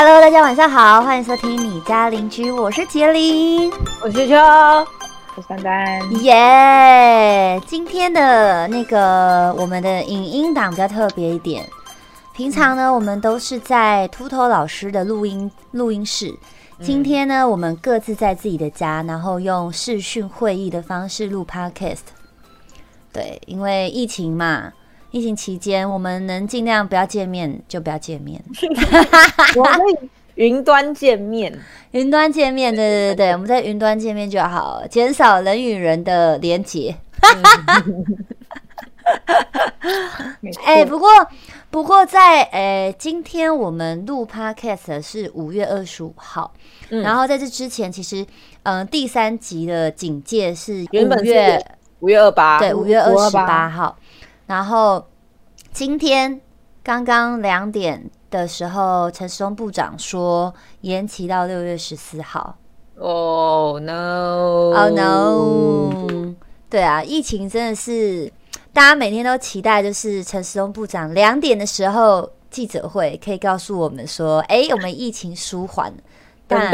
Hello，大家晚上好，欢迎收听你家邻居，我是杰林，我是秋，我是丹丹，耶！今天的那个我们的影音档比较特别一点，平常呢我们都是在秃头老师的录音录音室，今天呢我们各自在自己的家，然后用视讯会议的方式录 Podcast。对，因为疫情嘛。疫情期间，我们能尽量不要见面就不要见面。我们云端见面，云端见面，对对对我们在云端见面就好，减少人与人的连接。哎，不过不过在哎，今天我们录 podcast 是五月二十五号，然后在这之前，其实嗯，第三集的警戒是五月五月二八，对，五月二十八号。然后今天刚刚两点的时候，陈时中部长说延期到六月十四号。Oh no! Oh no! 对啊，疫情真的是大家每天都期待，就是陈时中部长两点的时候记者会可以告诉我们说：“哎，我们疫情舒缓。”但，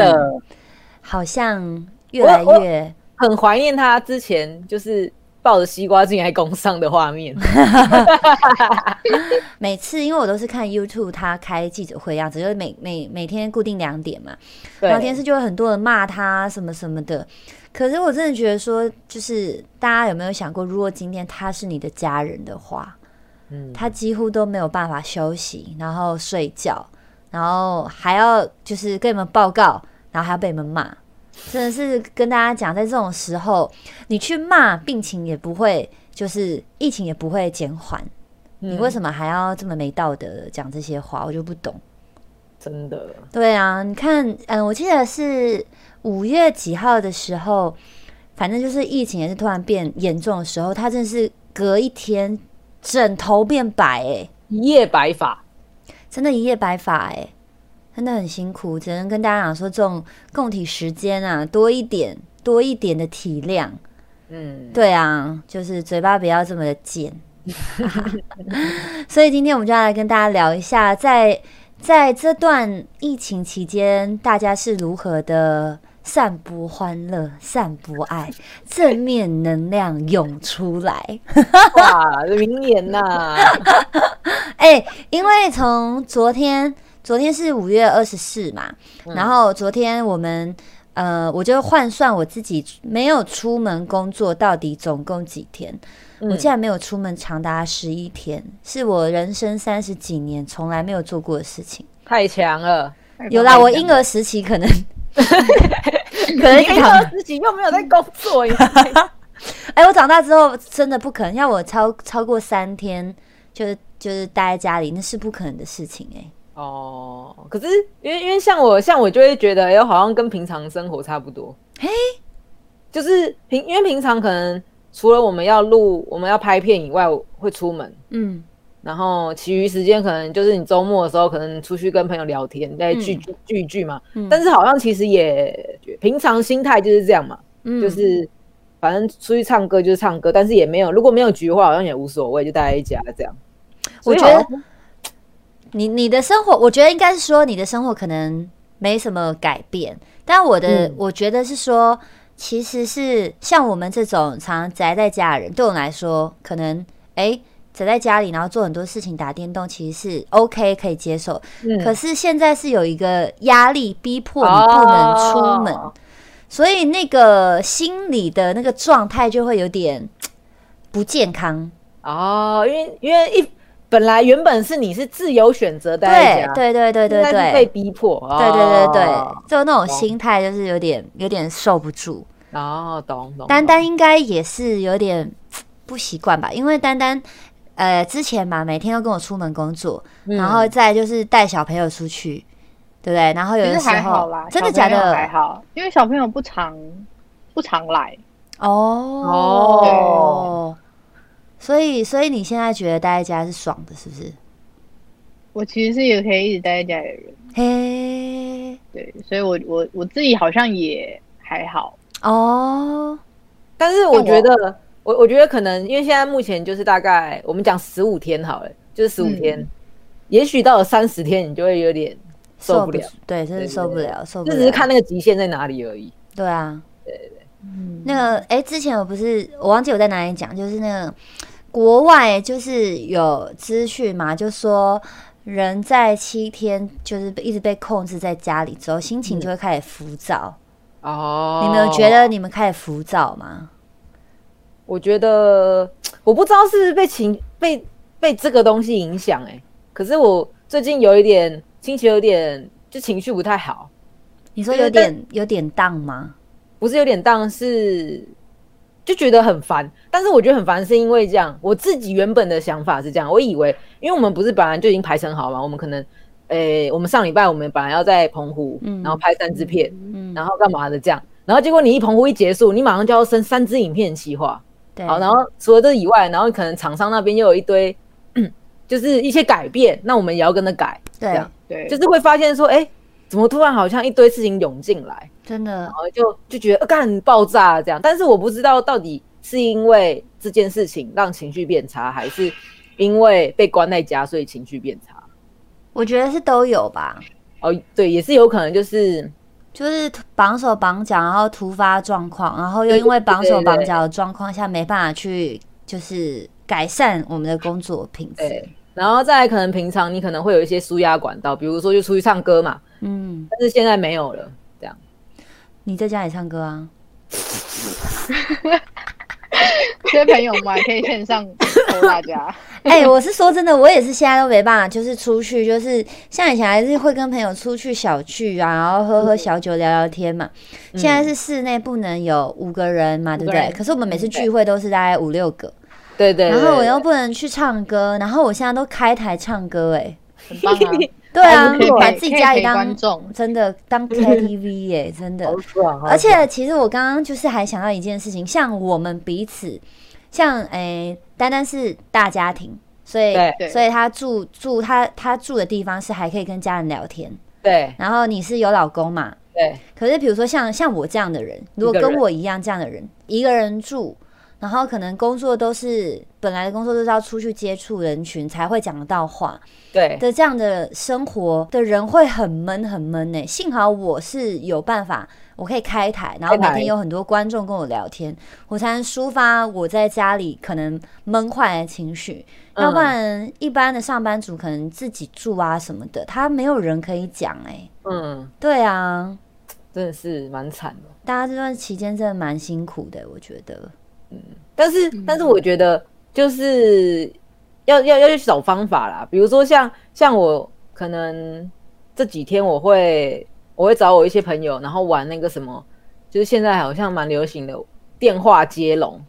好像越来越很怀念他之前就是。抱着西瓜进来工上的画面，每次因为我都是看 YouTube，他开记者会样子，就是每每每天固定两点嘛，然后电视就会很多人骂他什么什么的。可是我真的觉得说，就是大家有没有想过，如果今天他是你的家人的话，嗯，他几乎都没有办法休息，然后睡觉，然后还要就是跟你们报告，然后还要被你们骂。真的是跟大家讲，在这种时候，你去骂病情也不会，就是疫情也不会减缓。你为什么还要这么没道德讲这些话？我就不懂。真的。对啊，你看，嗯，我记得是五月几号的时候，反正就是疫情也是突然变严重的时候，他真的是隔一天枕头变白，哎，一夜白发，真的，一夜白发，哎。真的很辛苦，只能跟大家讲说，这种共体时间啊，多一点，多一点的体谅。嗯，对啊，就是嘴巴不要这么的贱。所以今天我们就要来跟大家聊一下，在在这段疫情期间，大家是如何的散播欢乐、散播爱、正面能量涌出来。哇，名言呐！哎，因为从昨天。昨天是五月二十四嘛，然后昨天我们呃，我就换算我自己没有出门工作到底总共几天，我竟然没有出门长达十一天，是我人生三十几年从来没有做过的事情，太强了！有啦，我婴儿时期可能，可能婴儿时期又没有在工作 呀，哎，我长大之后真的不可能，要我超超过三天就是就是待在家里，那是不可能的事情哎。哦，可是因为因为像我像我就会觉得，哎，好像跟平常生活差不多。嘿，就是平因为平常可能除了我们要录、我们要拍片以外，会出门。嗯，然后其余时间可能就是你周末的时候，可能出去跟朋友聊天，在聚聚聚聚嘛。但是好像其实也平常心态就是这样嘛，嗯就是反正出去唱歌就是唱歌，但是也没有如果没有局的话，好像也无所谓，就待在家这样。我觉得。你你的生活，我觉得应该是说你的生活可能没什么改变，但我的我觉得是说，其实是像我们这种常宅在家的人，对我来说，可能哎宅在家里，然后做很多事情，打电动，其实是 OK 可以接受。可是现在是有一个压力逼迫你不能出门，所以那个心理的那个状态就会有点不健康哦，因为因为一。本来原本是你是自由选择的，对对对对对对，被逼迫，对对对对，就那种心态就是有点有点受不住。哦，懂懂。丹丹应该也是有点不习惯吧，因为丹丹呃之前嘛每天都跟我出门工作，然后再就是带小朋友出去，对不对？然后有的时候真的假的还好，因为小朋友不常不常来哦哦。所以，所以你现在觉得待在家是爽的，是不是？我其实是也可以一直待在家里的人。嘿，对，所以我我我自己好像也还好哦。但是我觉得，我我觉得可能因为现在目前就是大概我们讲十五天好了，就是十五天，也许到了三十天，你就会有点受不了。对，真的受不了，受不了。就只是看那个极限在哪里而已。对啊，对对对。嗯，那个，哎，之前我不是我忘记我在哪里讲，就是那个国外就是有资讯嘛，就说人在七天就是一直被控制在家里之后，心情就会开始浮躁。哦，你们有觉得你们开始浮躁吗？我觉得我不知道是被情被被这个东西影响哎，可是我最近有一点心情有点就情绪不太好。你说有点有点荡吗？不是有点荡，是就觉得很烦。但是我觉得很烦，是因为这样，我自己原本的想法是这样，我以为因为我们不是本来就已经排成好嘛，我们可能。诶，我们上礼拜我们本来要在澎湖，然后拍三支片，然后干嘛的这样，然后结果你一澎湖一结束，你马上就要生三支影片企划，对，好，然后除了这以外，然后可能厂商那边又有一堆，就是一些改变，那我们也要跟着改，对，对，就是会发现说，哎，怎么突然好像一堆事情涌进来，真的，然后就就觉得干爆炸这样，但是我不知道到底是因为这件事情让情绪变差，还是因为被关在家所以情绪变差。我觉得是都有吧。哦，对，也是有可能就是就是绑手绑脚，然后突发状况，然后又因为绑手绑脚的状况下没办法去就是改善我们的工作品质。然后再可能平常你可能会有一些舒压管道，比如说就出去唱歌嘛，嗯，但是现在没有了。这样，你在家里唱歌啊？这些朋友们可以线上求大家。哎，我是说真的，我也是现在都没办法，就是出去，就是像以前还是会跟朋友出去小聚啊，然后喝喝小酒聊聊天嘛。现在是室内不能有五个人嘛，对不对？可是我们每次聚会都是大概五六个，对对。然后我又不能去唱歌，然后我现在都开台唱歌，哎，很棒啊。对啊，把自己家里当真的当 KTV 耶，真的。而且其实我刚刚就是还想到一件事情，像我们彼此，像诶，单单是大家庭，所以所以他住住他他住的地方是还可以跟家人聊天。对。然后你是有老公嘛？对。可是比如说像像我这样的人，如果跟我一样这样的人，一个人住。然后可能工作都是本来的工作都是要出去接触人群才会讲得到话，对的这样的生活的人会很闷很闷呢。幸好我是有办法，我可以开台，然后每天有很多观众跟我聊天，我才能抒发我在家里可能闷坏的情绪。要不然一般的上班族可能自己住啊什么的，他没有人可以讲哎。嗯，对啊，真的是蛮惨的。大家这段期间真的蛮辛苦的，我觉得。嗯，但是但是我觉得就是要要要去找方法啦，比如说像像我可能这几天我会我会找我一些朋友，然后玩那个什么，就是现在好像蛮流行的电话接龙，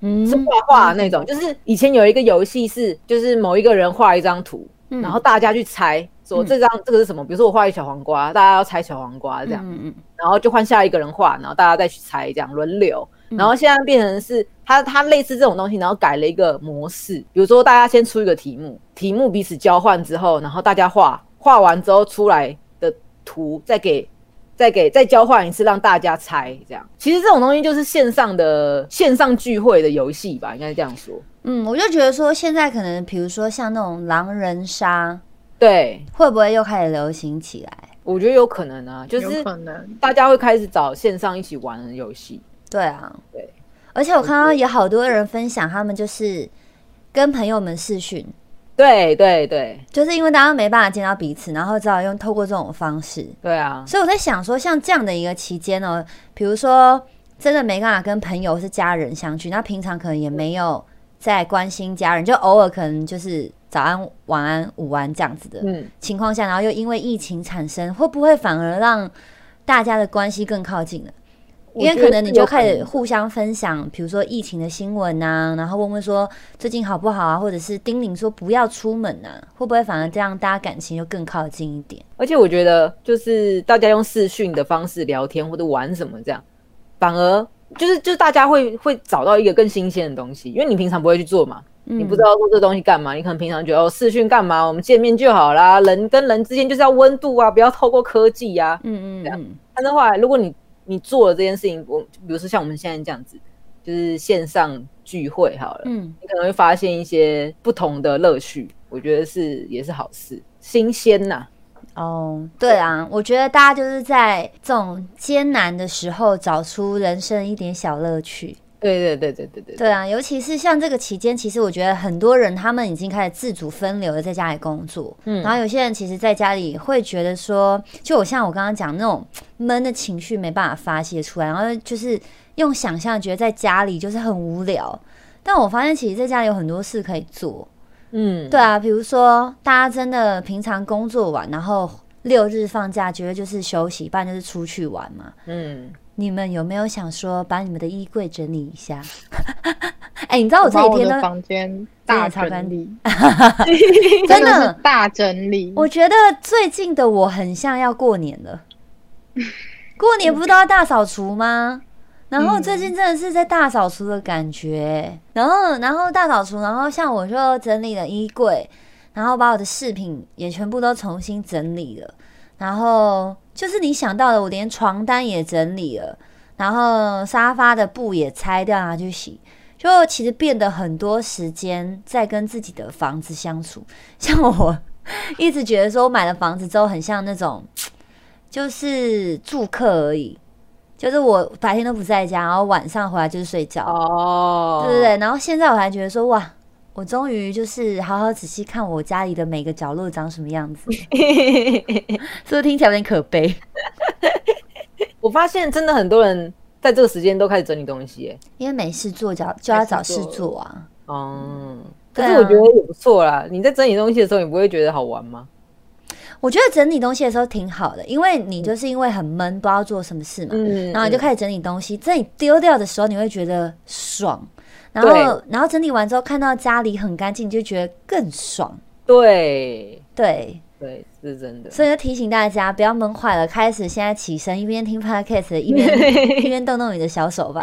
嗯，是画画那种，就是以前有一个游戏是就是某一个人画一张图，然后大家去猜说这张这个是什么，比如说我画一小黄瓜，大家要猜小黄瓜这样，嗯嗯，然后就换下一个人画，然后大家再去猜，这样轮流。然后现在变成是它，它类似这种东西，然后改了一个模式，比如说大家先出一个题目，题目彼此交换之后，然后大家画画完之后出来的图，再给再给再交换一次，让大家猜。这样其实这种东西就是线上的线上聚会的游戏吧，应该这样说。嗯，我就觉得说现在可能比如说像那种狼人杀，对，会不会又开始流行起来？我觉得有可能啊，就是大家会开始找线上一起玩的游戏。对啊，对，而且我看到有好多人分享，他们就是跟朋友们视讯，对对对，就是因为大家没办法见到彼此，然后只好用透过这种方式。对啊，所以我在想说，像这样的一个期间呢，比如说真的没办法跟朋友是家人相聚，那平常可能也没有在关心家人，就偶尔可能就是早安、晚安、午安这样子的情况下，然后又因为疫情产生，会不会反而让大家的关系更靠近了？因为可能你就开始互相分享，比如说疫情的新闻呐，然后问问说最近好不好啊，或者是叮咛说不要出门呐，会不会反而这样大家感情就更靠近一点？而且我觉得就是大家用视讯的方式聊天或者玩什么这样，反而就是就是大家会会找到一个更新鲜的东西，因为你平常不会去做嘛，你不知道做这东西干嘛，你可能平常觉得哦视讯干嘛，我们见面就好啦，人跟人之间就是要温度啊，不要透过科技呀，嗯嗯嗯，但的话如果你你做了这件事情，我比如说像我们现在这样子，就是线上聚会好了，嗯，你可能会发现一些不同的乐趣，我觉得是也是好事，新鲜呐。哦，对啊，我觉得大家就是在这种艰难的时候找出人生一点小乐趣。对对对对对对。对啊，尤其是像这个期间，其实我觉得很多人他们已经开始自主分流了在家里工作。嗯。然后有些人其实在家里会觉得说，就我像我刚刚讲那种闷的情绪没办法发泄出来，然后就是用想象觉得在家里就是很无聊。但我发现其实在家里有很多事可以做。嗯。对啊，比如说大家真的平常工作完，然后六日放假，觉得就是休息，不然就是出去玩嘛。嗯。你们有没有想说把你们的衣柜整理一下？哎，你知道我这几天的房间大整理，真的大整理。我觉得最近的我很像要过年了，过年不都要大扫除吗？然后最近真的是在大扫除的感觉，然后然后大扫除，然后像我就整理了衣柜，然后把我的饰品也全部都重新整理了，然后。就是你想到的，我连床单也整理了，然后沙发的布也拆掉拿去洗，就其实变得很多时间在跟自己的房子相处。像我一直觉得说，我买了房子之后很像那种，就是住客而已，就是我白天都不在家，然后晚上回来就是睡觉，哦，对不对？然后现在我还觉得说，哇。我终于就是好好仔细看我家里的每个角落长什么样子，是不是听起来有点可悲？我发现真的很多人在这个时间都开始整理东西，因为没事做，就就要找事做啊。哦，可是我觉得也不错啦。你在整理东西的时候，你不会觉得好玩吗？我觉得整理东西的时候挺好的，因为你就是因为很闷，不知道做什么事嘛，然后你就开始整理东西。在你丢掉的时候，你会觉得爽。然后，然后整理完之后，看到家里很干净，就觉得更爽。对，对，对，是真的。所以要提醒大家，不要闷坏了，开始现在起身，一边听 podcast，一边 一边动动你的小手吧。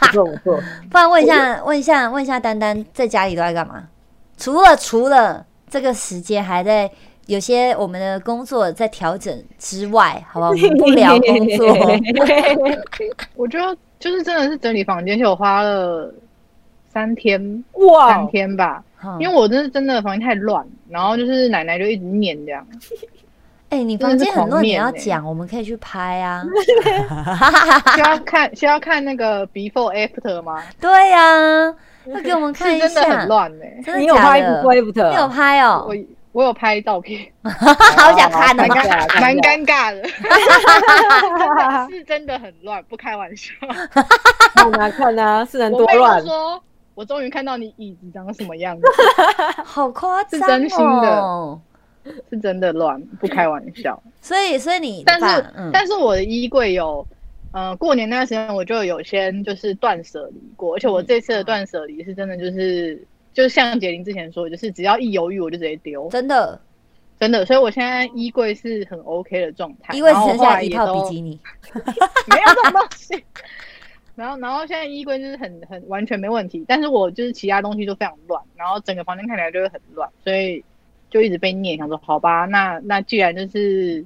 不错不错。不然问一下，问一下，问一下，丹丹在家里都在干嘛？除了除了这个时间还在有些我们的工作在调整之外，好不好？不聊工作。我觉得就是真的是整理房间，就我花了。三天哇，三天吧，因为我真是真的房间太乱，然后就是奶奶就一直念这样。哎，你房间很乱，你要讲，我们可以去拍啊。需要看需要看那个 before after 吗？对呀，要给我们看一下。真的很乱呢，你有拍 before after？你有拍哦，我我有拍照片，好想看，蛮蛮尴尬的。是真的很乱，不开玩笑。看啊看啊，是人多乱。我终于看到你椅子长什么样子，好夸张，是真心的，是真的乱，不开玩笑。所以，所以你，但是，但是我的衣柜有，呃，过年那段时间我就有先就是断舍离过，而且我这次的断舍离是真的，就是就是像杰林之前说，就是只要一犹豫我就直接丢，真的，真的。所以我现在衣柜是很 OK 的状态，因为剩下一套比基尼，没有这种东西。然后，然后现在衣柜就是很很完全没问题，但是我就是其他东西都非常乱，然后整个房间看起来就会很乱，所以就一直被念，想说好吧，那那既然就是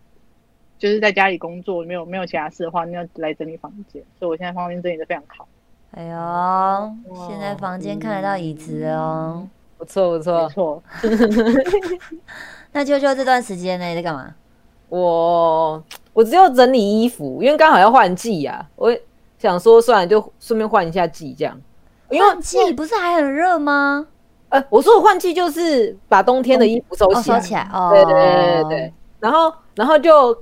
就是在家里工作，没有没有其他事的话，那来整理房间，所以我现在房间整理的非常好。哎呦，现在房间看得到椅子哦，不错不错不错。那就就这段时间呢，你在干嘛？我我只有整理衣服，因为刚好要换季呀，我。想说算了，就顺便换一下季这样。换季不是还很热吗？呃，我说我换季就是把冬天的衣服收起来收起来。哦，对对对对然后然后就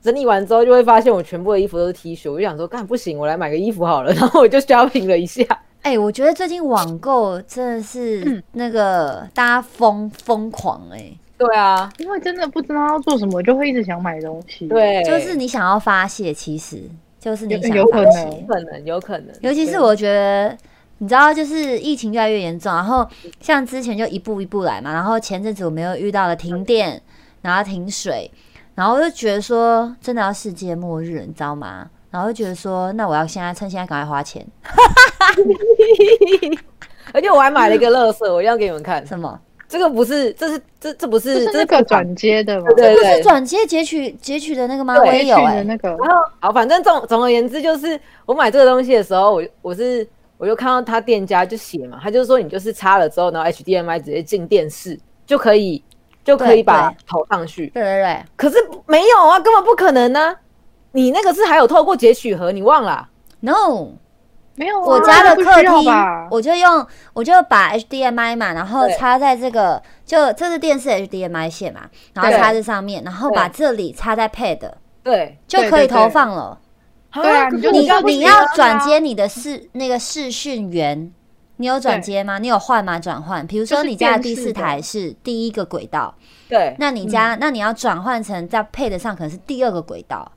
整理完之后，就会发现我全部的衣服都是 T 恤。我就想说，干不行，我来买个衣服好了。然后我就 shopping 了一下。哎，我觉得最近网购真的是那个大家疯疯狂哎。对啊，因为真的不知道要做什么，就会一直想买东西。对，就是你想要发泄，其实。就是你想有可能，可能有可能，尤其是我觉得，你知道，就是疫情越来越严重，然后像之前就一步一步来嘛，然后前阵子我们又遇到了停电，然后停水，然后就觉得说真的要世界末日，你知道吗？然后就觉得说，那我要现在趁现在赶快花钱，而且我还买了一个乐色，我要给你们看什么。这个不是，这是这这不是，这个转接的吗？对对，是转接截取截取的那个吗？我也有哎，那个。然后好，反正总总而言之，就是我买这个东西的时候，我我是我就看到他店家就写嘛，他就是说你就是插了之后，然后 HDMI 直接进电视就可以就可以把投上去。对对对。可是没有啊，根本不可能呢。你那个是还有透过截取盒，你忘了？No，没有。我家的客厅，我就用，我就把 HDMI 嘛，然后插在这个，就这是电视 HDMI 线嘛，然后插在上面，然后把这里插在 Pad，对，就可以投放了。对啊，你你你要转接你的视那个视讯源，你有转接吗？你有换吗？转换？比如说你家的第四台是第一个轨道，对，那你家那你要转换成在 Pad 上可能是第二个轨道。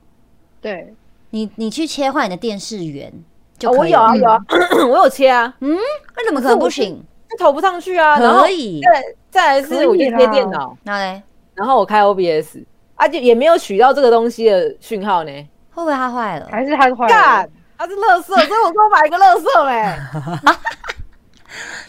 对，你你去切换你的电视源就可以。我有啊有啊，我有切啊。嗯，那怎么可能不行？投不上去啊。可以。再再来是我就切电脑，那嘞，然后我开 OBS，而且也没有取到这个东西的讯号呢。会不会它坏了？还是它坏了？它是乐色，所以我说买一个乐色嘞。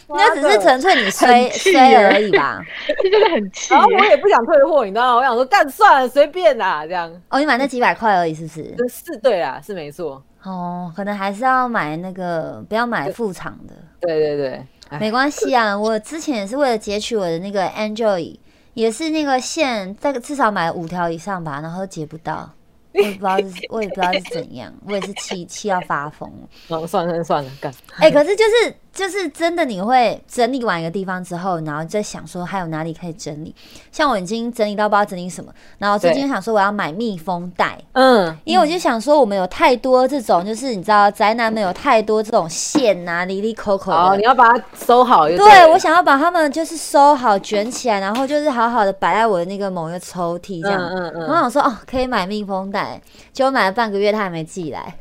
那只是纯粹你衰衰 而已吧，这真的很气。然后我也不想退货，你知道吗？我想说干算了，随便啦，这样。哦，你买那几百块而已，是不是？是，对啊，是没错。哦，可能还是要买那个，不要买副厂的。对对对，没关系啊。我之前也是为了截取我的那个 Android，也是那个线，在至少买五条以上吧，然后截不到。我也不知道是，我也不知道是怎样，我也是气气要发疯了。算了算了，干。哎，可是就是就是真的，你会整理完一个地方之后，然后再想说还有哪里可以整理。像我已经整理到不知道整理什么，然后最近想说我要买密封袋，嗯，因为我就想说我们有太多这种，就是你知道宅男们有太多这种线啊，里里口口的。哦，你要把它收好。对，我想要把它们就是收好卷起来，然后就是好好的摆在我的那个某一个抽屉这样。嗯嗯嗯。我想说哦，可以买密封袋。结果买了半个月，他还没寄来，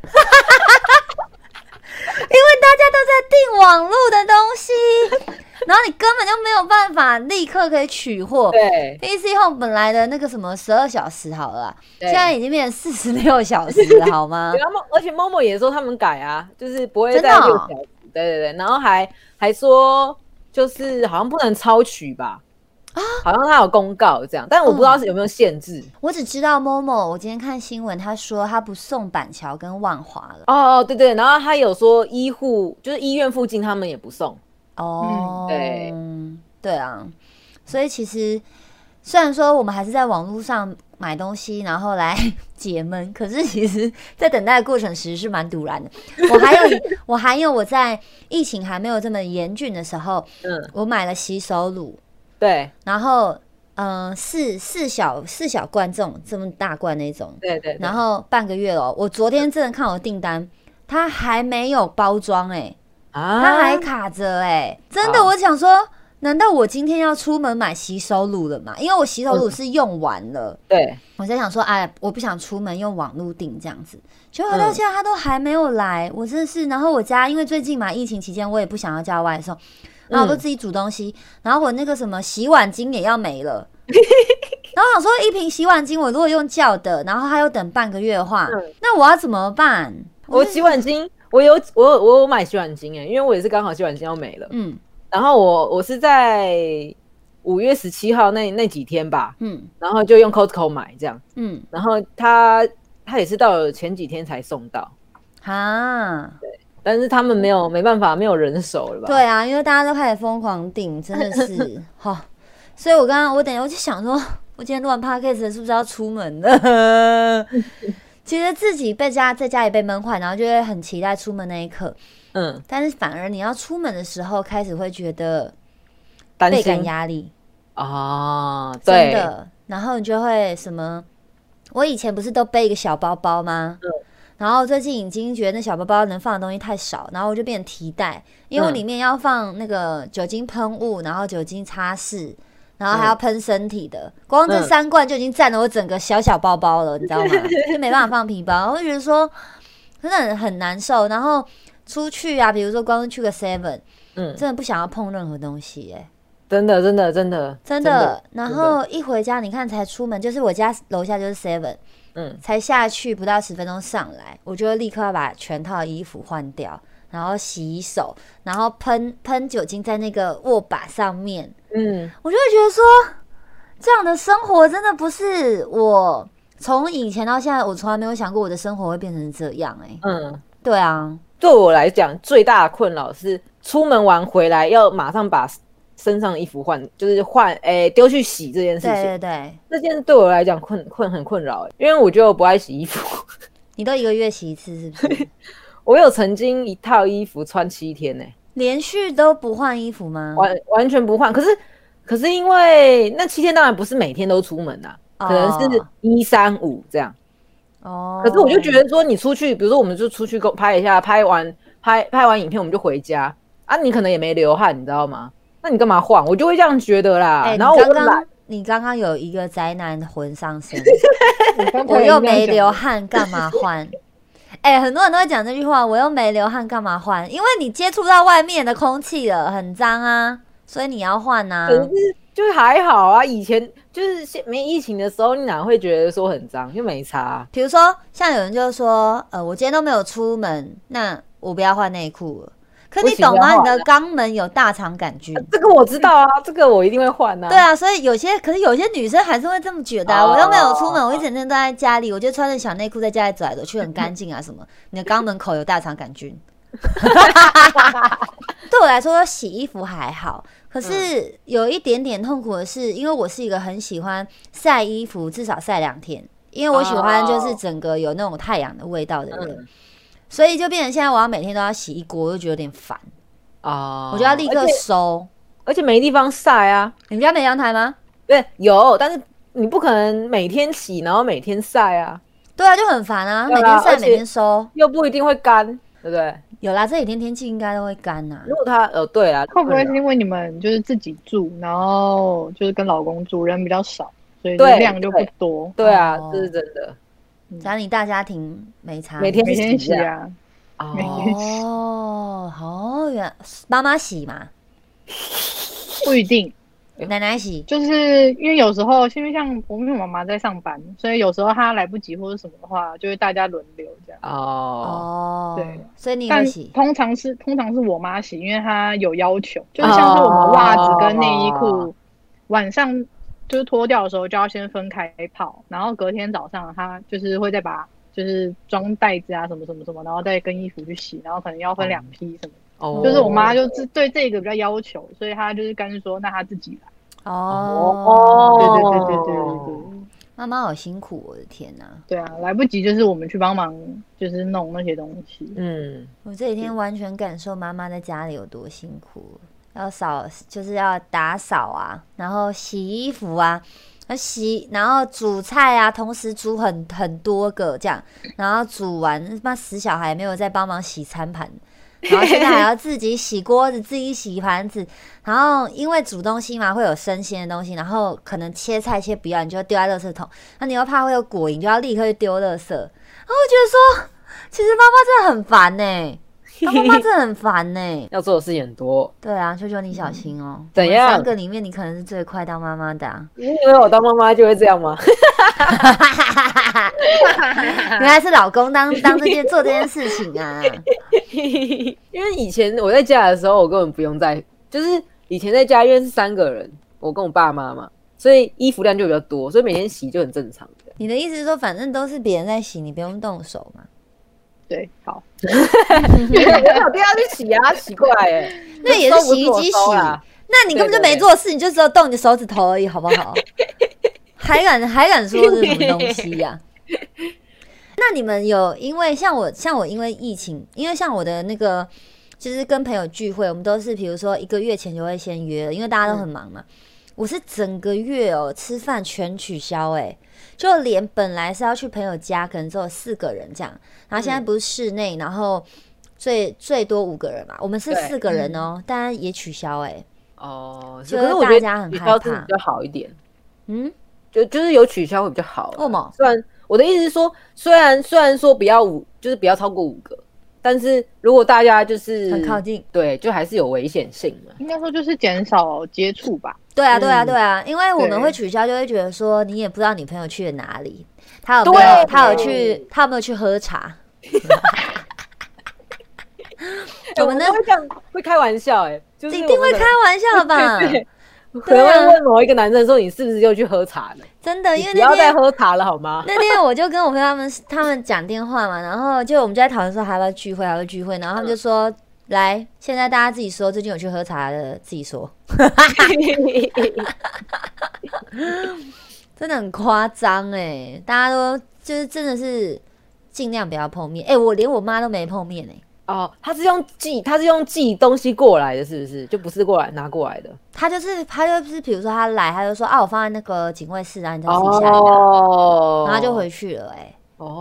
大家都在订网络的东西，然后你根本就没有办法立刻可以取货。对，PC Home 本来的那个什么十二小时好了，现在已经变成四十六小时了，好吗？而且 Momo 也说他们改啊，就是不会再六小时。对对对，然后还还说就是好像不能超取吧。啊，好像他有公告这样，但我不知道是有没有限制。我只知道某某，我今天看新闻，他说他不送板桥跟万华了。哦哦，对对，然后他有说医护就是医院附近他们也不送。哦，对对啊，所以其实虽然说我们还是在网络上买东西，然后来 解闷，可是其实在等待的过程其实是蛮堵然的。我还有我还有我在疫情还没有这么严峻的时候，嗯，我买了洗手乳。对，然后嗯，四四小四小罐这种这么大罐那种，对对。然后半个月哦，我昨天真的看我的订单，它还没有包装哎，啊，它还卡着哎，真的，我想说，难道我今天要出门买洗手乳了吗？因为我洗手乳是用完了。对，我在想说，哎，我不想出门用网络订这样子，结果到现在它都还没有来，我真的是。然后我家因为最近嘛，疫情期间我也不想要叫外送。然后我就自己煮东西，然后我那个什么洗碗巾也要没了，然后想说一瓶洗碗巾我如果用叫的，然后还要等半个月的话，那我要怎么办？我洗碗巾我有我我有买洗碗巾哎，因为我也是刚好洗碗巾要没了，嗯，然后我我是在五月十七号那那几天吧，嗯，然后就用 Costco 买这样，嗯，然后他他也是到了前几天才送到，哈，对。但是他们没有没办法，没有人手了吧？对啊，因为大家都开始疯狂订，真的是 哈。所以我刚刚我等下我就想说，我今天录完 podcast 是不是要出门了？其实自己被家在家里被闷坏，然后就会很期待出门那一刻。嗯，但是反而你要出门的时候，开始会觉得倍感压力啊，真的。然后你就会什么？我以前不是都背一个小包包吗？嗯。然后最近已经觉得那小包包能放的东西太少，然后我就变成提袋，因为我里面要放那个酒精喷雾，然后酒精擦拭，然后还要喷身体的，光这三罐就已经占了我整个小小包包了，你知道吗？就没办法放皮包，我就觉得说真的很难受。然后出去啊，比如说光去个 Seven，嗯，真的不想要碰任何东西，哎，真的真的真的真的。然后一回家，你看才出门，就是我家楼下就是 Seven。嗯，才下去不到十分钟上来，我就立刻要把全套衣服换掉，然后洗手，然后喷喷酒精在那个握把上面。嗯，我就会觉得说，这样的生活真的不是我从以前到现在，我从来没有想过我的生活会变成这样。哎，嗯，对啊，对我来讲最大的困扰是出门玩回来要马上把身上的衣服换，就是换诶丢去洗这件事情。对对对，这件事对我来讲困困很困扰，因为我觉得我不爱洗衣服。你都一个月洗一次是不是？我有曾经一套衣服穿七天呢，连续都不换衣服吗？完完全不换。可是可是因为那七天当然不是每天都出门呐，可能是一三五这样。哦。可是我就觉得说，你出去，比如说我们就出去拍一下，拍完拍拍完影片我们就回家啊，你可能也没流汗，你知道吗？那你干嘛换？我就会这样觉得啦。然后我刚刚你刚刚有一个宅男魂上身，我又没流汗，干嘛换？哎，很多人都会讲这句话，我又没流汗，干嘛换？因为你接触到外面的空气了，很脏啊，所以你要换呐。可是就还好啊，以前就是没疫情的时候，你哪会觉得说很脏？又没擦。比如说，像有人就说，呃，我今天都没有出门，那我不要换内裤了。可你懂吗？你的肛门有大肠杆菌，这个我知道啊，这个我一定会换呐。对啊，所以有些，可是有些女生还是会这么觉得啊。我又没有出门，我一整天都在家里，我就穿着小内裤在家里走来走去，很干净啊什么。你的肛门口有大肠杆菌，对我来说洗衣服还好，可是有一点点痛苦的是，因为我是一个很喜欢晒衣服，至少晒两天，因为我喜欢就是整个有那种太阳的味道的人。所以就变成现在，我要每天都要洗一锅，我就觉得有点烦啊！我就要立刻收，而且没地方晒啊！你们家没阳台吗？对，有，但是你不可能每天洗，然后每天晒啊！对啊，就很烦啊！每天晒，每天收，又不一定会干，对不对？有啦，这几天天气应该都会干呐。如果它呃，对啊，会不会是因为你们就是自己住，然后就是跟老公住，人比较少，所以量就不多？对啊，这是真的。假如你大家庭没差，每天每天洗啊，哦，好远，妈妈洗嘛，不一定，奶奶洗，就是因为有时候，因为像我们妈妈在上班，所以有时候她来不及或者什么的话，就会大家轮流这样。哦，对，所以你但洗，通常是通常是我妈洗，因为她有要求，就是像是我们袜子跟内衣裤晚上。就是脱掉的时候就要先分开泡，然后隔天早上他就是会再把就是装袋子啊什么什么什么，然后再跟衣服去洗，然后可能要分两批什么。哦。就是我妈就是对这个比较要求，所以她就是干脆说那她自己来。哦。对对对对对对对。妈妈好辛苦，我的天哪。对啊，来不及就是我们去帮忙，就是弄那些东西。嗯。我这几天完全感受妈妈在家里有多辛苦。要扫就是要打扫啊，然后洗衣服啊，洗然后煮菜啊，同时煮很很多个这样，然后煮完那死小孩没有再帮忙洗餐盘，然后现在还要自己洗锅子，自己洗盘子，然后因为煮东西嘛会有生鲜的东西，然后可能切菜切不要，你就丢在垃圾桶，那你又怕会有果蝇，就要立刻去丢垃圾。然后我觉得说，其实妈妈真的很烦呢。当妈妈真的很烦呢，要做的事情很多。对啊，求求你小心哦。怎样？三个里面，你可能是最快当妈妈的。啊你以为我当妈妈就会这样吗？原来是老公当当这件做这件事情啊。因为以前我在家的时候，我根本不用在，就是以前在家因为是三个人，我跟我爸妈嘛，所以衣服量就比较多，所以每天洗就很正常的。你的意思是说，反正都是别人在洗，你不用动手嘛？对，好，没有必要去洗啊，奇怪哎，那也是洗衣机洗，那你根本就没做事，你就只有动你的手指头而已，好不好？还敢还敢说是什么东西呀？那你们有因为像我像我因为疫情，因为像我的那个就是跟朋友聚会，我们都是比如说一个月前就会先约了，因为大家都很忙嘛。我是整个月哦，吃饭全取消哎。就连本来是要去朋友家，可能只有四个人这样，然后现在不是室内，然后最最多五个人嘛，我们是四个人哦，当然也取消哎。哦，就是大家很害怕，比较好一点。嗯，就就是有取消会比较好。为什么？虽然我的意思是说，虽然虽然说不要五，就是不要超过五个。但是如果大家就是很靠近，对，就还是有危险性嘛。应该说就是减少接触吧。对啊，对啊，对啊，因为我们会取消，就会觉得说你也不知道女朋友去了哪里，他有没有，他有去，他有没有去喝茶？我们会这样会开玩笑，哎，就是一定会开玩笑吧？可能会问某一个男生说：“你是不是又去喝茶了？”真的，因为不要再喝茶了，好吗？那天我就跟我朋友他们他们讲电话嘛，然后就我们就在讨论说还要聚会，还要聚会，然后他们就说：“来，现在大家自己说，最近有去喝茶的自己说，真的很夸张哎！大家都就是真的是尽量不要碰面。哎，我连我妈都没碰面哎。哦，他是用寄，他是用寄东西过来的，是不是？就不是过来拿过来的。他就是他就是，比如说他来，他就说啊，我放在那个警卫室啊，你再自己下来拿，然后就回去了哎。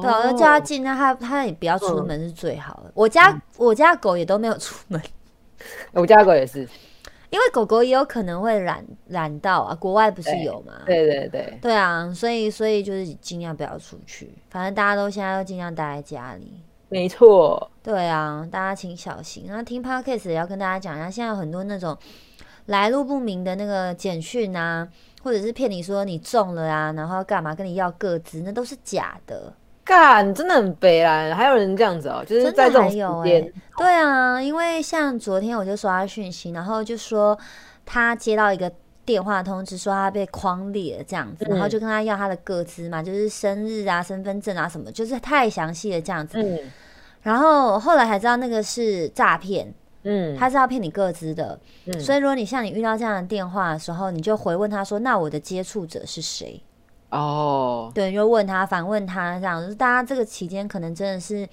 对，我就叫他进，那他他也不要出门是最好的。我家我家狗也都没有出门，我家狗也是，因为狗狗也有可能会染染到啊，国外不是有吗？对对对，对啊，所以所以就是尽量不要出去，反正大家都现在都尽量待在家里。没错，对啊，大家请小心。然后听 podcast 也要跟大家讲一下，现在有很多那种来路不明的那个简讯啊，或者是骗你说你中了啊，然后干嘛跟你要个资，那都是假的。干，真的很悲啊！还有人这样子哦，就是在这种时间。对啊，因为像昨天我就刷讯息，然后就说他接到一个电话通知，说他被框列了这样子，然后就跟他要他的个资嘛，就是生日啊、身份证啊什么，就是太详细了这样子。嗯。然后后来才知道那个是诈骗，嗯，他是要骗你个资的。嗯。所以如果你像你遇到这样的电话的时候，你就回问他说：“那我的接触者是谁？”哦，对，就问他，反问他，这样，就是大家这个期间可能真的是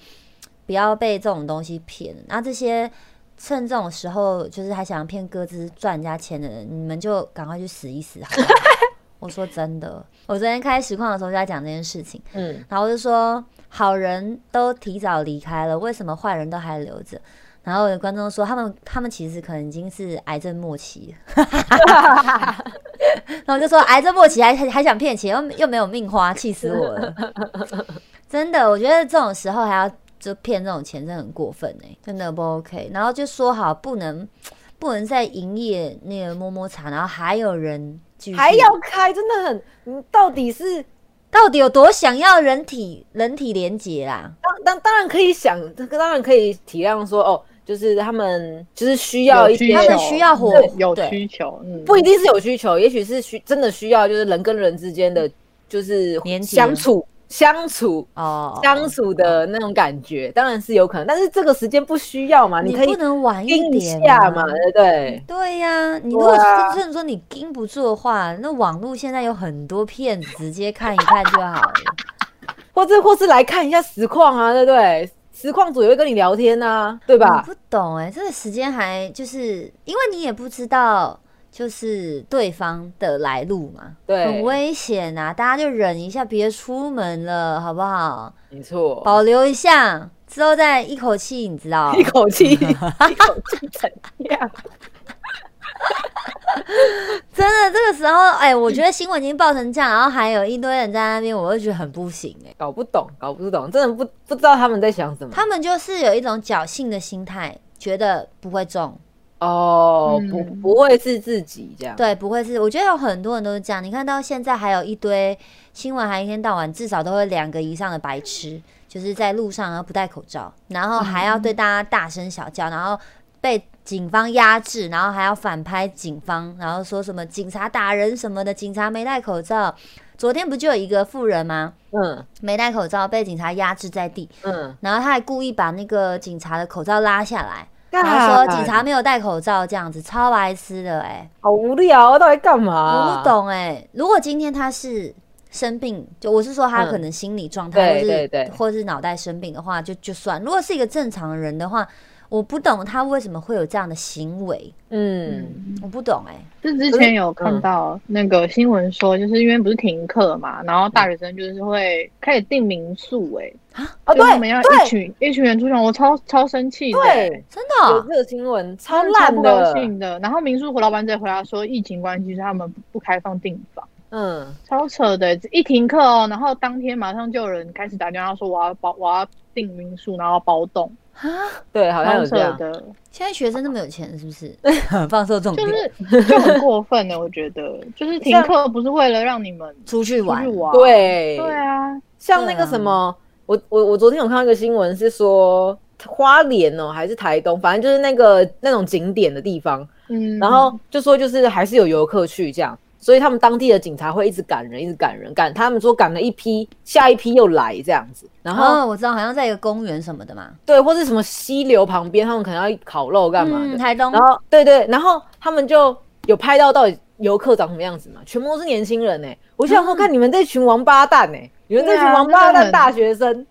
不要被这种东西骗。那这些趁这种时候，就是还想骗鸽子赚人家钱的人，你们就赶快去死一死好。我说真的，我昨天开实况的时候就在讲这件事情，嗯，然后我就说，好人都提早离开了，为什么坏人都还留着？然后观众说，他们他们其实可能已经是癌症末期，然后就说癌症末期还还想骗钱，又又没有命花，气死我了！真的，我觉得这种时候还要就骗这种钱，真的很过分哎，真的不 OK。然后就说好不能不能再营业那个摸摸茶，然后还有人还要开，真的很，你到底是到底有多想要人体人体连接啦？当当当然可以想，这个当然可以体谅说哦。就是他们就是需要一些，他们需要火有需求，嗯，不一定是有需求，也许是需真的需要，就是人跟人之间的就是相处相处哦相处的那种感觉，当然是有可能，但是这个时间不需要嘛，你可以不能晚一点下嘛，对不对？对呀，你如果真正说你盯不住的话，那网络现在有很多片子，直接看一看就好了，或者或是来看一下实况啊，对不对？实况组也会跟你聊天呐，对吧？不懂哎，这个时间还就是因为你也不知道，就是对方的来路嘛，对，很危险啊，大家就忍一下，别出门了，好不好？没错，保留一下，之后再一口气，你知道？一口气，一口气怎样？真的，这个时候，哎，我觉得新闻已经爆成这样，然后还有一堆人在那边，我就觉得很不行，哎，搞不懂，搞不懂，真的不不知道他们在想什么。他们就是有一种侥幸的心态，觉得不会中，哦，不，不会是自己这样，对，不会是。我觉得有很多人都是这样。你看到现在还有一堆新闻，还一天到晚至少都会两个以上的白痴，就是在路上然后不戴口罩，然后还要对大家大声小叫，然后被。警方压制，然后还要反拍警方，然后说什么警察打人什么的，警察没戴口罩。昨天不就有一个富人吗？嗯，没戴口罩被警察压制在地。嗯，然后他还故意把那个警察的口罩拉下来，然后说警察没有戴口罩，这样子超白痴的哎，好无聊，到底干嘛？我不懂哎。如果今天他是生病，就我是说他可能心理状态，或是或是脑袋生病的话，就就算。如果是一个正常人的话。我不懂他为什么会有这样的行为，嗯，我不懂哎。就之前有看到那个新闻说，就是因为不是停课嘛，然后大学生就是会开始订民宿，哎。啊，对，我们要一群一群人出去，我超超生气的，对真的有这个新闻，超烂不高兴的。然后民宿老板直接回答说，疫情关系是他们不开放订房，嗯，超扯的，一停课哦，然后当天马上就有人开始打电话说，我要包，我要订民宿，然后包栋。啊，对，好像有这样。的。现在学生那么有钱，是不是？放射重点就是就很过分的，我觉得。就是停课不是为了让你们出去玩，对。对啊。像那个什么，我我我昨天有看到一个新闻，是说花莲哦，还是台东，反正就是那个那种景点的地方，嗯，然后就说就是还是有游客去这样，所以他们当地的警察会一直赶人，一直赶人，赶他们说赶了一批，下一批又来这样子。然后我知道，好像在一个公园什么的嘛，对，或是什么溪流旁边，他们可能要烤肉干嘛的。台东，然后对对，然后他们就有拍到到底游客长什么样子嘛，全部都是年轻人呢。我想说，看你们这群王八蛋呢，你们这群王八蛋大学生，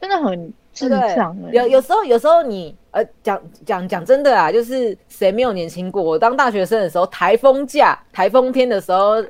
真的很智障。有有时候，有时候你。呃，讲讲讲真的啊，就是谁没有年轻过？我当大学生的时候，台风假、台风天的时候，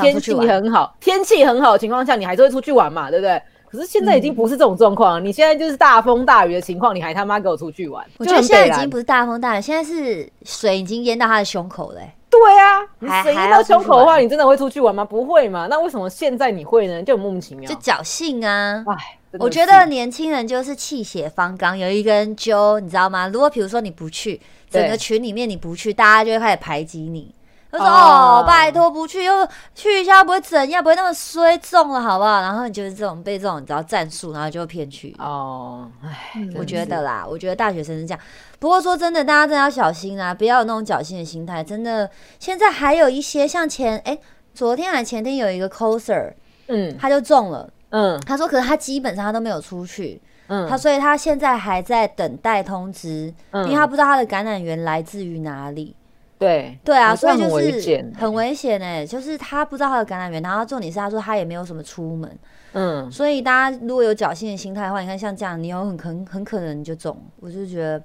天气很好，天气很好的情况下，你还是会出去玩嘛，对不对？可是现在已经不是这种状况了，你现在就是大风大雨的情况，你还他妈给我出去玩？我觉得现在已经不是大风大雨，现在是水已经淹到他的胸口嘞。对啊，你水淹到胸口的话，你真的会出去玩吗？不会嘛？那为什么现在你会呢？就莫名其妙，就侥幸啊！哎。我觉得年轻人就是气血方刚，有一个人揪，你知道吗？如果比如说你不去，整个群里面你不去，大家就会开始排挤你。他说：“哦，拜托不去，又去一下不会怎样，不会那么衰重了，好不好？”然后你就是这种被这种你知道战术，然后就骗去。哦，唉，我觉得啦，我觉得大学生是这样。不过说真的，大家真的要小心啊，不要有那种侥幸的心态。真的，现在还有一些像前哎，昨天还前天有一个 coser，嗯，他就中了。嗯，他说，可是他基本上他都没有出去，嗯，他所以他现在还在等待通知，嗯。因为他不知道他的感染源来自于哪里。对，对啊，所以就是很危险哎，就是他不知道他的感染源，然后重点是他说他也没有什么出门，嗯，所以大家如果有侥幸的心态的话，你看像这样，你有很很很可能你就中，我就觉得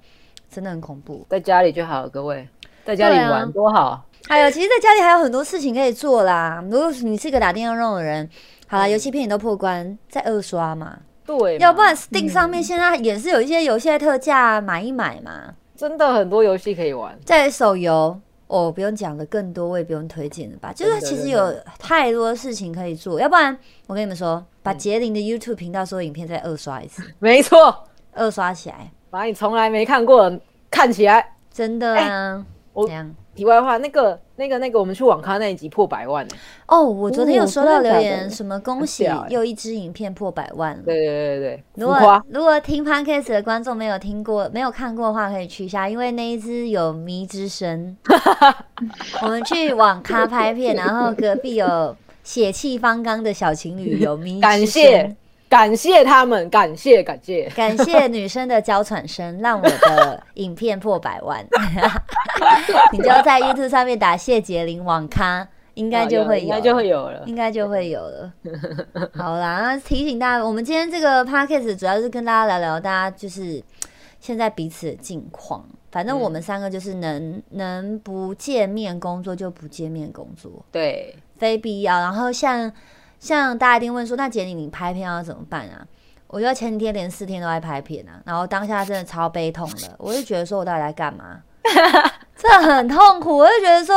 真的很恐怖。在家里就好，各位在家里玩多好。还有，其实在家里还有很多事情可以做啦。如果你是一个打电动的人。好了，游戏片也都破关，再二刷嘛。对，要不然 Steam 上面现在也是有一些游戏特价，买一买嘛。真的很多游戏可以玩。在手游，哦，不用讲的更多，我也不用推荐了吧。就是其实有太多事情可以做，要不然我跟你们说，把杰林的 YouTube 频道所有影片再二刷一次。没错，二刷起来，把你从来没看过看起来。真的啊，这样。题外话，那个、那个、那个，我们去网咖那一集破百万哦，我昨天有收到留言，什么恭喜又一支影片破百万了。对对对对如果如果听 podcast 的观众没有听过、没有看过的话，可以去一下，因为那一支有迷之声。我们去网咖拍片，然后隔壁有血气方刚的小情侣，有迷感谢。感谢他们，感谢感谢感谢女生的娇喘声，让我的影片破百万。你就在 YouTube 上面打谢杰林网咖，应该就会有，应该就会有了，应该就会有了。好啦，那提醒大家，我们今天这个 Podcast 主要是跟大家聊聊，大家就是现在彼此的近况。反正我们三个就是能能不见面工作就不见面工作，对，非必要。然后像。像大家一定问说，那姐你你拍片要怎么办啊？我觉得前几天连四天都在拍片啊，然后当下真的超悲痛的，我就觉得说我到底在干嘛？这很痛苦，我就觉得说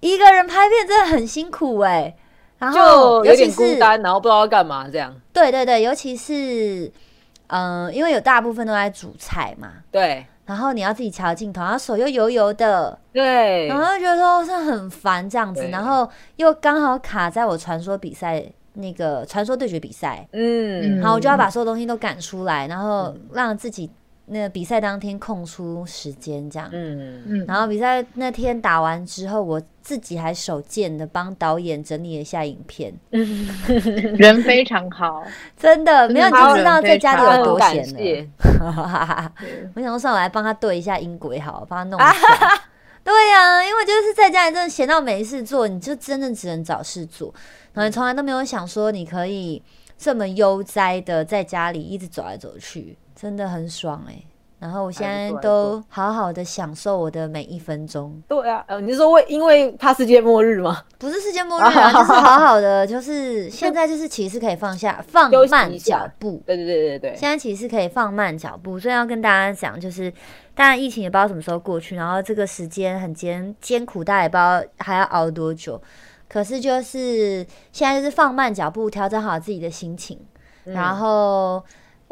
一个人拍片真的很辛苦哎，然后有点孤单，然后不知道要干嘛这样。对对对，尤其是嗯，因为有大部分都在煮菜嘛。对。然后你要自己调镜头，然后手又油油的，对，然后就觉得说是很烦这样子，然后又刚好卡在我传说比赛那个传说对决比赛，嗯，好我就要把所有东西都赶出来，然后让自己。那个比赛当天空出时间这样，嗯。嗯，然后比赛那天打完之后，我自己还手贱的帮导演整理了一下影片，人非常好，真的没有你就知道在家里有多闲了。我想说算我来帮他对一下音轨，好，帮他弄一下。对呀，因为就是在家里真的闲到没事做，你就真的只能找事做，然后从来都没有想说你可以这么悠哉的在家里一直走来走去。真的很爽哎，然后我现在都好好的享受我的每一分钟。对啊，呃，你是说为因为怕世界末日吗？不是世界末日啊，就是好好的，就是现在就是其实可以放下放慢脚步。对对对对对，现在其实可以放慢脚步。所以要跟大家讲，就是当然疫情也不知道什么时候过去，然后这个时间很艰艰苦，大家也不知道还要熬多久。可是就是现在就是放慢脚步，调整好自己的心情，然后。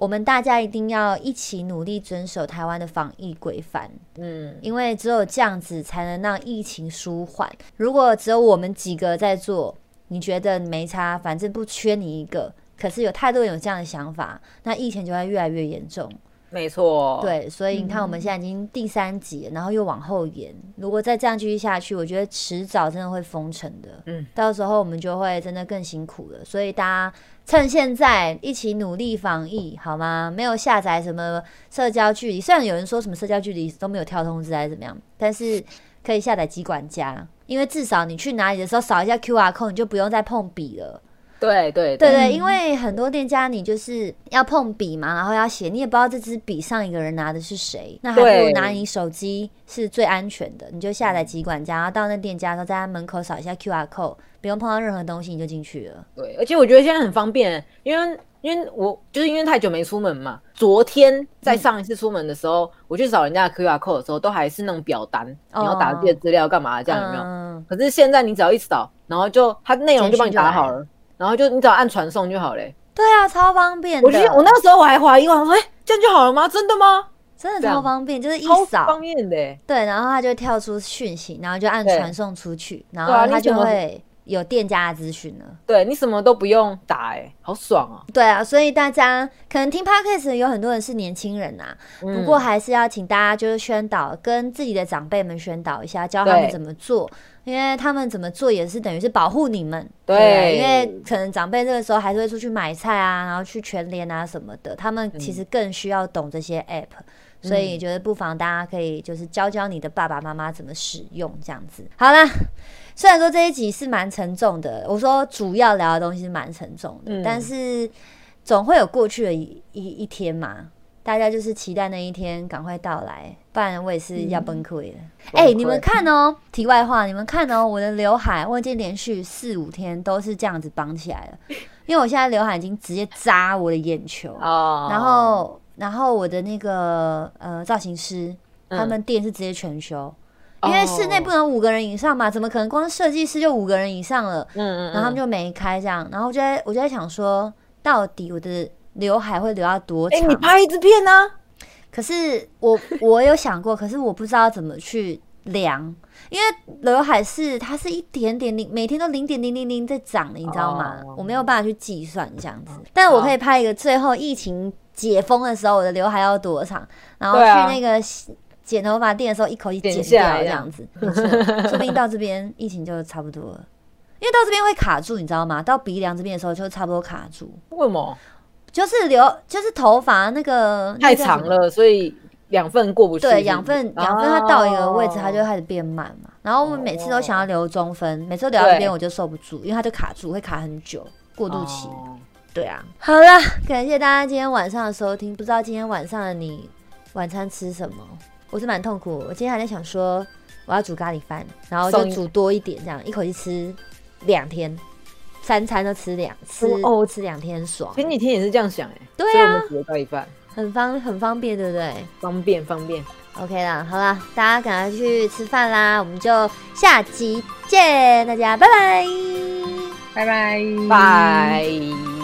我们大家一定要一起努力遵守台湾的防疫规范，嗯，因为只有这样子才能让疫情舒缓。如果只有我们几个在做，你觉得没差，反正不缺你一个。可是有太多人有这样的想法，那疫情就会越来越严重。没错，对，所以你看我们现在已经第三集了，然后又往后延，如果再这样继续下去，我觉得迟早真的会封城的。嗯，到时候我们就会真的更辛苦了。所以大家趁现在一起努力防疫，好吗？没有下载什么社交距离，虽然有人说什么社交距离都没有跳通知还是怎么样，但是可以下载机管家，因为至少你去哪里的时候扫一下 Q R code，你就不用再碰笔了。对对对对，因为很多店家你就是要碰笔嘛，然后要写，你也不知道这支笔上一个人拿的是谁，那还不如拿你手机是最安全的。你就下载集管家，然后到那店家的时候，在他门口扫一下 QR code，不用碰到任何东西你就进去了。对，而且我觉得现在很方便，因为因为我就是因为太久没出门嘛，昨天在上一次出门的时候，我去扫人家的 QR code 的时候，都还是那种表单，你要打自己的资料干嘛这样有没有？可是现在你只要一扫，然后就它内容就帮你打好了。然后就你只要按传送就好嘞。对啊，超方便。我记得我那个时候我还怀疑，我说哎，这样就好了吗？真的吗？真的超方便，就是一扫方便的。对，然后它就跳出讯息，然后就按传送出去，然后它就会有店家的资讯了。对你什么都不用打，哎，好爽啊！对啊，所以大家可能听 podcast 有很多人是年轻人呐，不过还是要请大家就是宣导，跟自己的长辈们宣导一下，教他们怎么做。因为他们怎么做也是等于是保护你们，对，因为可能长辈这个时候还是会出去买菜啊，然后去全联啊什么的，他们其实更需要懂这些 app，所以觉得不妨大家可以就是教教你的爸爸妈妈怎么使用这样子。好了，虽然说这一集是蛮沉重的，我说主要聊的东西是蛮沉重的，但是总会有过去的一一一天嘛。大家就是期待那一天赶快到来，不然我也是要崩溃了。哎，你们看哦，题外话，你们看哦，我的刘海我已经连续四五天都是这样子绑起来了，因为我现在刘海已经直接扎我的眼球哦。然后，然后我的那个呃造型师，他们店是直接全休，因为室内不能五个人以上嘛，怎么可能光设计师就五个人以上了？嗯嗯。然后他们就没开这样，然后我就在我就在想说，到底我的。刘海会留到多长？哎，你拍一支片呢？可是我我有想过，可是我不知道怎么去量，因为刘海是它是一点点零，每天都零点零零零在长的，你知道吗？我没有办法去计算这样子，但是我可以拍一个最后疫情解封的时候，我的刘海要多长，然后去那个剪头发店的时候一口气剪掉这样子，说不定到这边疫情就差不多了，因为到这边会卡住，你知道吗？到鼻梁这边的时候就差不多卡住，为什么？就是留，就是头发那个太长了，所以养分过不去。对，养分养分它到一个位置，它就开始变慢嘛。然后我们每次都想要留中分，每次留到这边我就受不住，因为它就卡住，会卡很久，过渡期。对啊，好了，感谢大家今天晚上的收听。不知道今天晚上的你晚餐吃什么？我是蛮痛苦，我今天还在想说我要煮咖喱饭，然后就煮多一点，这样一口气吃两天。三餐都吃两次哦，吃两天爽。前几天也是这样想哎，对啊，煮咖喱饭很方很方便，对不对？方便方便。OK 了，好了，大家赶快去吃饭啦，我们就下集见，大家拜拜，拜拜，拜。